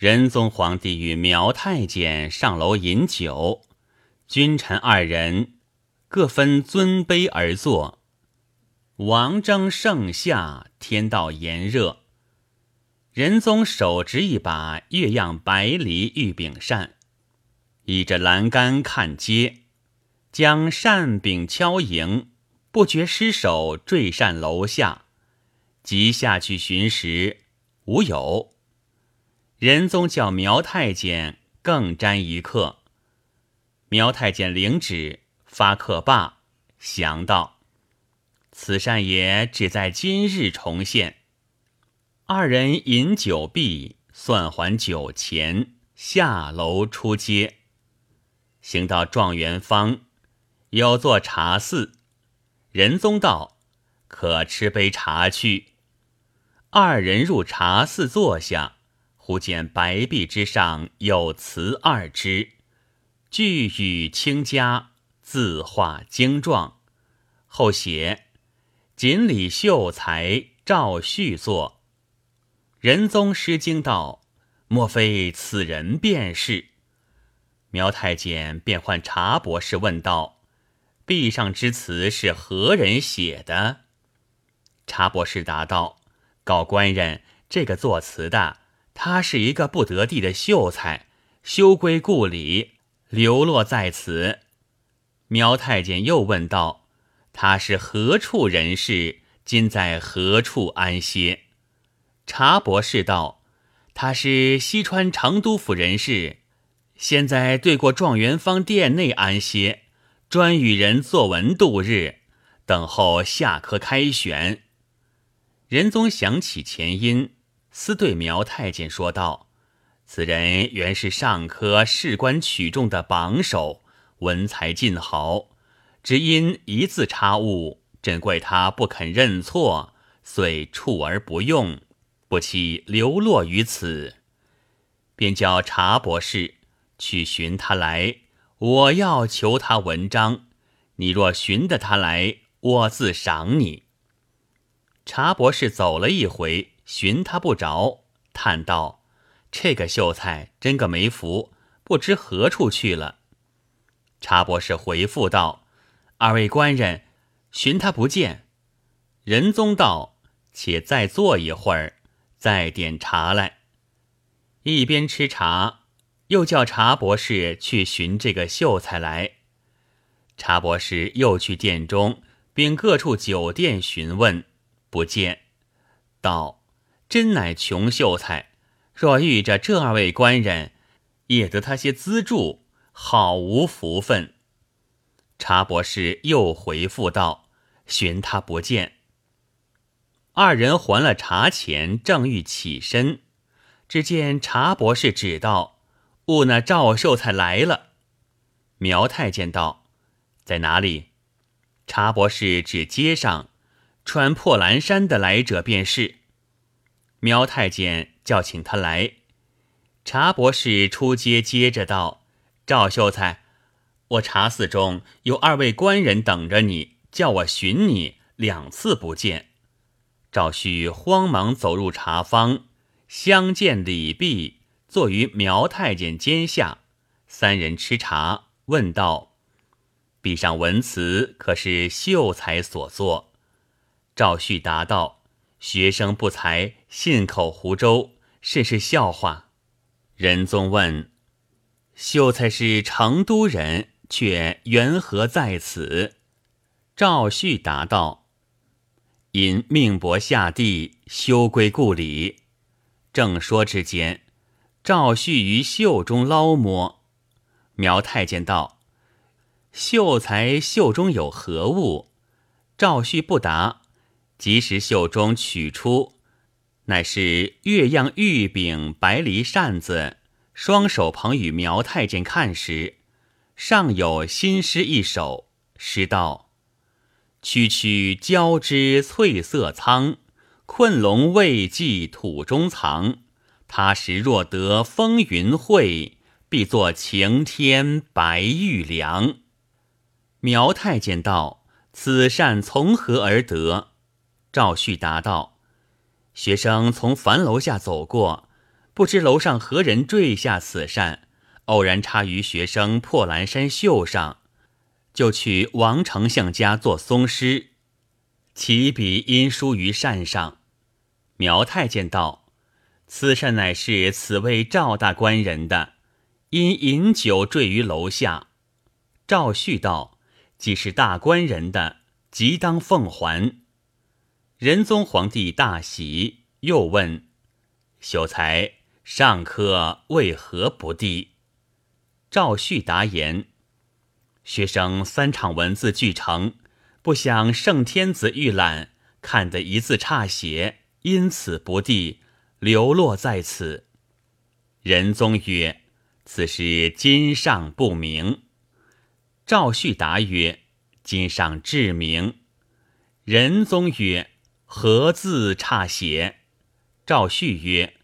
仁宗皇帝与苗太监上楼饮酒，君臣二人各分尊卑而坐。王争盛夏，天道炎热。仁宗手执一把月样白梨玉柄扇，倚着栏杆看街，将扇柄敲赢，不觉失手坠扇楼下，即下去寻时，无有。仁宗叫苗太监更沾一刻，苗太监领旨发刻罢，降道：“此善也只在今日重现。”二人饮酒毕，算还酒钱，下楼出街，行到状元坊，有座茶肆，仁宗道：“可吃杯茶去。”二人入茶肆坐下。忽见白壁之上有词二支，句语清佳，字画精壮。后写锦鲤秀才赵旭作。仁宗失惊道：“莫非此人便是？”苗太监便唤茶博士问道：“壁上之词是何人写的？”茶博士答道：“告官人，这个作词的。”他是一个不得地的秀才，休归故里，流落在此。苗太监又问道：“他是何处人士？今在何处安歇？”查博士道：“他是西川成都府人士，现在对过状元坊殿内安歇，专与人作文度日，等候下科开选。”仁宗想起前因。私对苗太监说道：“此人原是上科士官取中的榜首，文才尽豪，只因一字差误，真怪他不肯认错，遂处而不用，不期流落于此。便叫查博士去寻他来，我要求他文章。你若寻得他来，我自赏你。”查博士走了一回。寻他不着，叹道：“这个秀才真个没福，不知何处去了。”查博士回复道：“二位官人，寻他不见。”仁宗道：“且再坐一会儿，再点茶来。”一边吃茶，又叫查博士去寻这个秀才来。查博士又去殿中，并各处酒店询问，不见，道。真乃穷秀才，若遇着这二位官人，也得他些资助，好无福分。查博士又回复道：“寻他不见。”二人还了茶钱，正欲起身，只见查博士指道：“误那赵秀才来了。”苗太监道：“在哪里？”查博士指街上，穿破蓝衫的来者便是。苗太监叫请他来，查博士出街接着道：“赵秀才，我茶肆中有二位官人等着你，叫我寻你，两次不见。”赵旭慌忙走入茶坊，相见礼毕，坐于苗太监肩下，三人吃茶，问道：“壁上文词可是秀才所作？”赵旭答道。学生不才，信口胡诌，甚是笑话。仁宗问：“秀才是成都人，却缘何在此？”赵旭答道：“因命薄下地，休归故里。”正说之间，赵旭于袖中捞摸。苗太监道：“秀才袖中有何物？”赵旭不答。及时袖中取出，乃是月样玉柄白梨扇子。双手捧与苗太监看时，上有新诗一首，诗道：“区区交枝翠色苍，困龙未济土中藏。他时若得风云会，必作晴天白玉梁。”苗太监道：“此扇从何而得？”赵旭答道：“学生从樊楼下走过，不知楼上何人坠下此扇，偶然插于学生破蓝衫袖上，就去王丞相家做松狮，起笔因书于扇上。苗太监道：“此扇乃是此位赵大官人的，因饮酒坠于楼下。”赵旭道：“既是大官人的，即当奉还。”仁宗皇帝大喜，又问：“秀才上课为何不递？”赵旭答言：“学生三场文字俱成，不想圣天子御览，看得一字差写。”因此不递，流落在此。仁宗曰：“此事今上不明。”赵旭答曰：“今上至明。”仁宗曰：“何字差写？”赵旭曰：“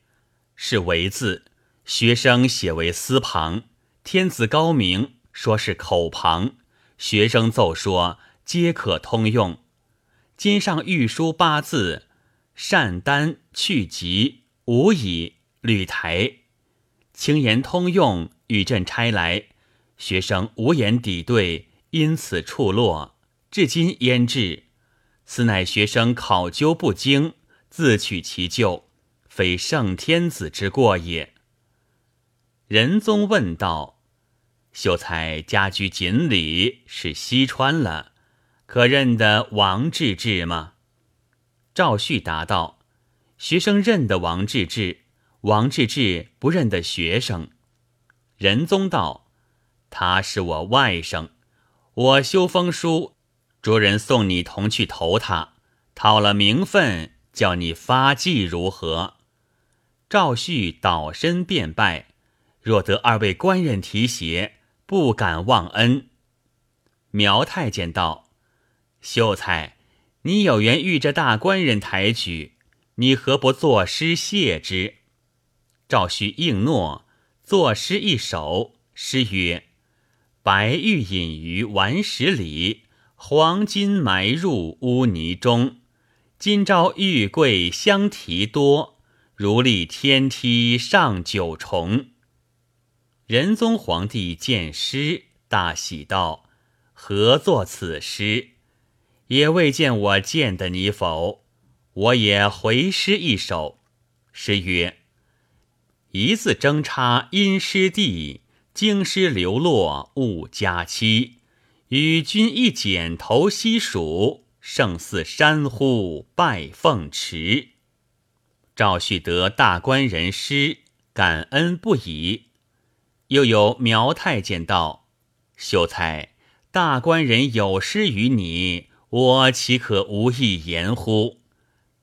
是为字，学生写为私旁。天子高明，说是口旁，学生奏说，皆可通用。今上御书八字。”善单去疾无以履台，轻言通用，与朕差来，学生无言抵对，因此处落，至今焉至？此乃学生考究不精，自取其咎，非圣天子之过也。仁宗问道：“秀才家居锦里，是西川了，可认得王治郅吗？”赵旭答道：“学生认得王治郅，王治郅不认得学生。”仁宗道：“他是我外甥，我修封书，着人送你同去投他，讨了名分，叫你发迹如何？”赵旭倒身便拜，若得二位官人提携，不敢忘恩。苗太监道：“秀才。”你有缘遇着大官人抬举，你何不作诗谢之？赵旭应诺，作诗一首。诗曰：“白玉隐于顽石里，黄金埋入污泥中。今朝玉桂相提多，如立天梯上九重。”仁宗皇帝见诗，大喜道：“何作此诗？”也未见我见得你否？我也回诗一首。诗曰：“一字争差因师弟，京师流落误佳期。与君一剪头西蜀，胜似山呼拜凤池。”赵旭得大官人诗，感恩不已。又有苗太监道：“秀才，大官人有诗于你。”我岂可无意言乎？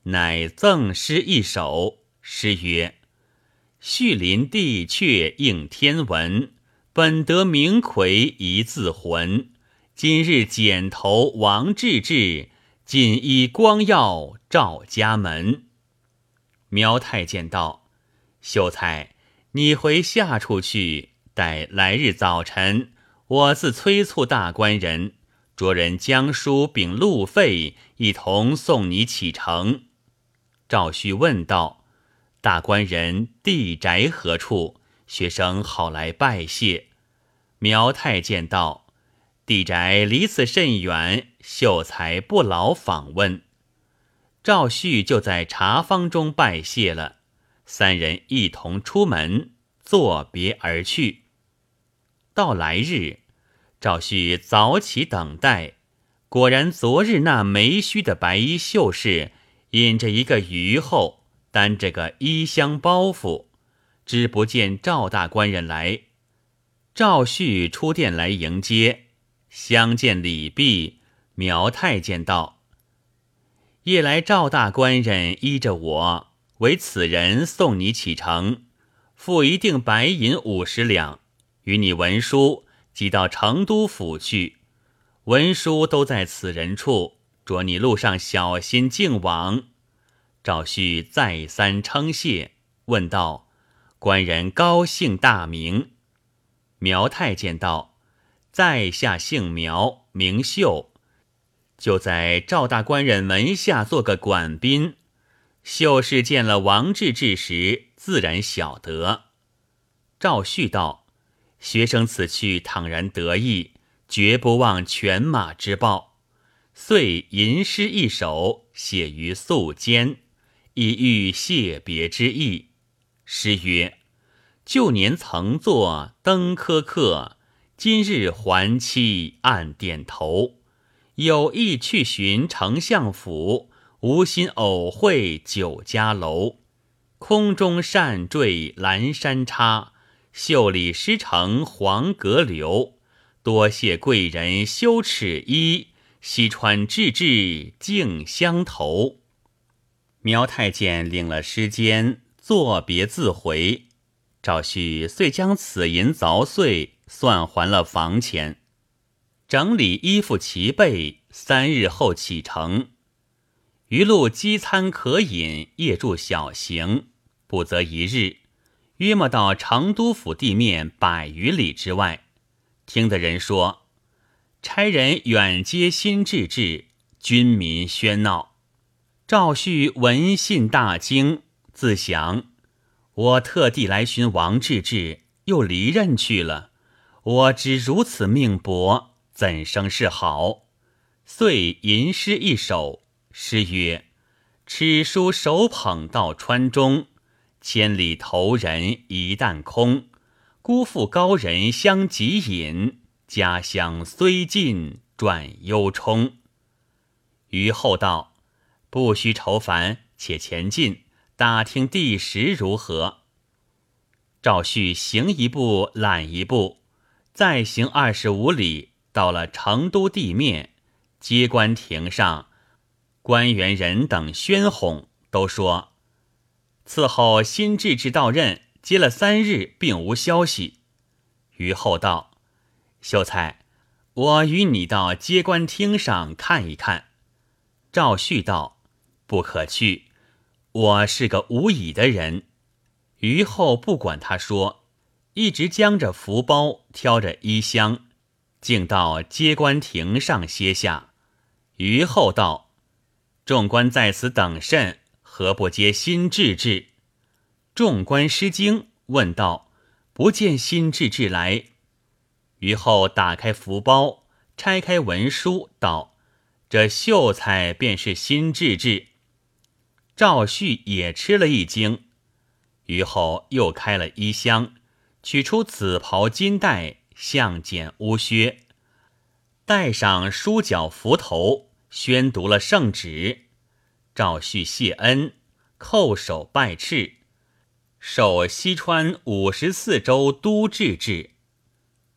乃赠诗一首。诗曰：“旭林帝阙应天文，本得名魁一字魂。今日剪头王治郅，锦衣光耀赵家门。”苗太监道：“秀才，你回下处去，待来日早晨，我自催促大官人。”着人将书禀路费，一同送你启程。赵旭问道：“大官人地宅何处？学生好来拜谢。”苗太监道：“地宅离此甚远，秀才不劳访问。”赵旭就在茶坊中拜谢了，三人一同出门，作别而去。到来日。赵旭早起等待，果然昨日那梅须的白衣秀士引着一个虞后，担着个衣箱包袱，只不见赵大官人来。赵旭出殿来迎接，相见礼毕，苗太监道：“夜来赵大官人依着我，为此人送你启程，付一锭白银五十两，与你文书。”即到成都府去，文书都在此人处。着你路上小心敬往。赵旭再三称谢，问道：“官人高姓大名？”苗太监道：“在下姓苗，名秀，就在赵大官人门下做个管宾。秀士见了王治郅时，自然晓得。赵旭道：“学生此去倘然得意，绝不忘犬马之报。”遂吟诗一首，写于素笺，以喻谢别之意。诗曰：“旧年曾作登科客，今日还期暗点头。有意去寻丞相府。”无心偶会酒家楼，空中扇坠阑珊插，袖里诗成黄阁流。多谢贵人羞耻衣，西川志志竞相投。苗太监领了诗笺，作别自回。赵旭遂将此银凿碎，算还了房钱，整理衣服齐备，三日后启程。余路饥餐可饮，夜住小行，不则一日，约莫到成都府地面百余里之外。听的人说，差人远接新制制，军民喧闹。赵旭闻信大惊，自想：我特地来寻王治治，又离任去了，我只如此命薄，怎生是好？遂吟诗一首。诗曰：“尺书手捧到川中，千里投人一旦空。辜负高人相急饮，家乡虽近转忧忡。”于后道：“不须愁烦，且前进，打听地时如何。”赵旭行一步，揽一步，再行二十五里，到了成都地面，接官亭上。官员人等喧哄，都说伺候新制制到任，接了三日，并无消息。于后道：“秀才，我与你到接官厅上看一看。”赵旭道：“不可去，我是个无倚的人。”于后不管他说，一直将着福包，挑着衣箱，竟到接官亭上歇下。于后道。众官在此等甚？何不接新制制？众官失惊，问道：“不见新制制来？”于后打开福包，拆开文书，道：“这秀才便是新制制。”赵旭也吃了一惊。于后又开了衣箱，取出紫袍金带、项简乌靴，戴上书脚幞头。宣读了圣旨，赵旭谢恩，叩首拜敕，受西川五十四州都制制。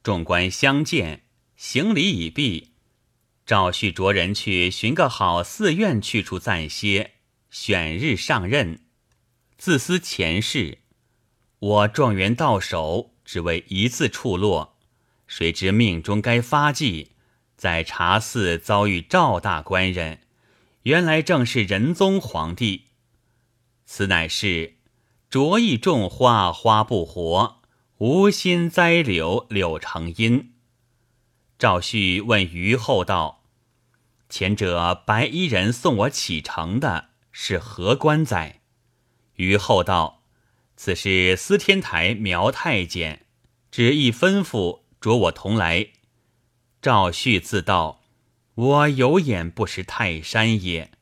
众官相见，行礼已毕。赵旭着人去寻个好寺院去处暂歇，选日上任。自思前世，我状元到手，只为一次触落，谁知命中该发迹。在茶寺遭遇赵大官人，原来正是仁宗皇帝。此乃是着意种花花不活，无心栽柳柳成荫。赵旭问于后道：“前者白衣人送我启程的是何官哉？”于后道：“此是司天台苗太监，旨意吩咐，着我同来。”赵旭自道：“我有眼不识泰山也。”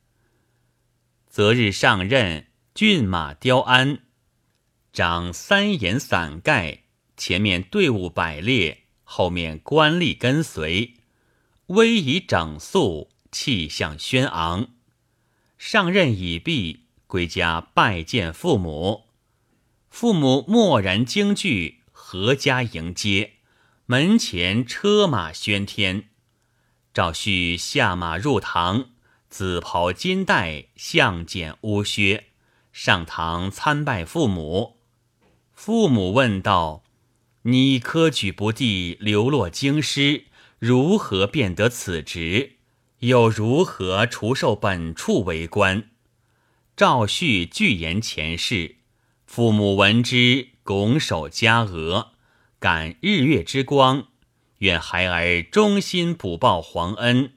择日上任，骏马雕鞍，掌三檐伞盖，前面队伍摆列，后面官吏跟随，威仪整肃，气象轩昂。上任已毕，归家拜见父母，父母默然惊惧，阖家迎接。门前车马喧天，赵旭下马入堂，紫袍金带，项简乌靴，上堂参拜父母。父母问道：“你科举不第，流落京师，如何变得此职？又如何除受本处为官？”赵旭拒言前世，父母闻之，拱手加额。感日月之光，愿孩儿忠心补报皇恩。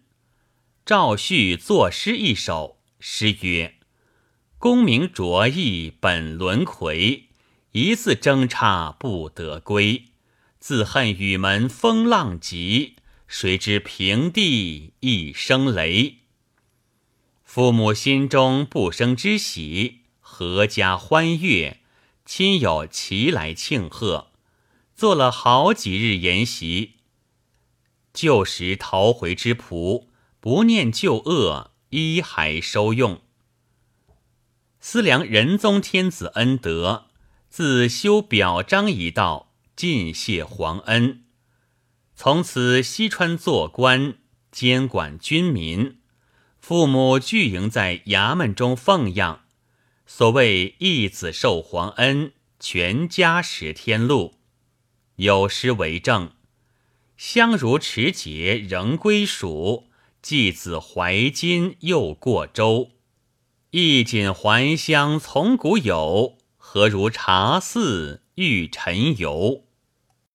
赵旭作诗一首，诗曰：“功名卓异本轮回，一次争差不得归。自恨雨门风浪急，谁知平地一声雷。父母心中不生之喜，阖家欢悦，亲友齐来庆贺，做了好几日筵席。旧时逃回之仆，不念旧恶，依还收用。思量仁宗天子恩德，自修表彰一道，尽谢皇恩。从此西川做官，监管军民。父母俱营在衙门中奉养，所谓一子受皇恩，全家食天禄。有诗为证：相如持节仍归蜀，继子怀金又过周。义锦还乡从古有，何如茶肆遇尘游？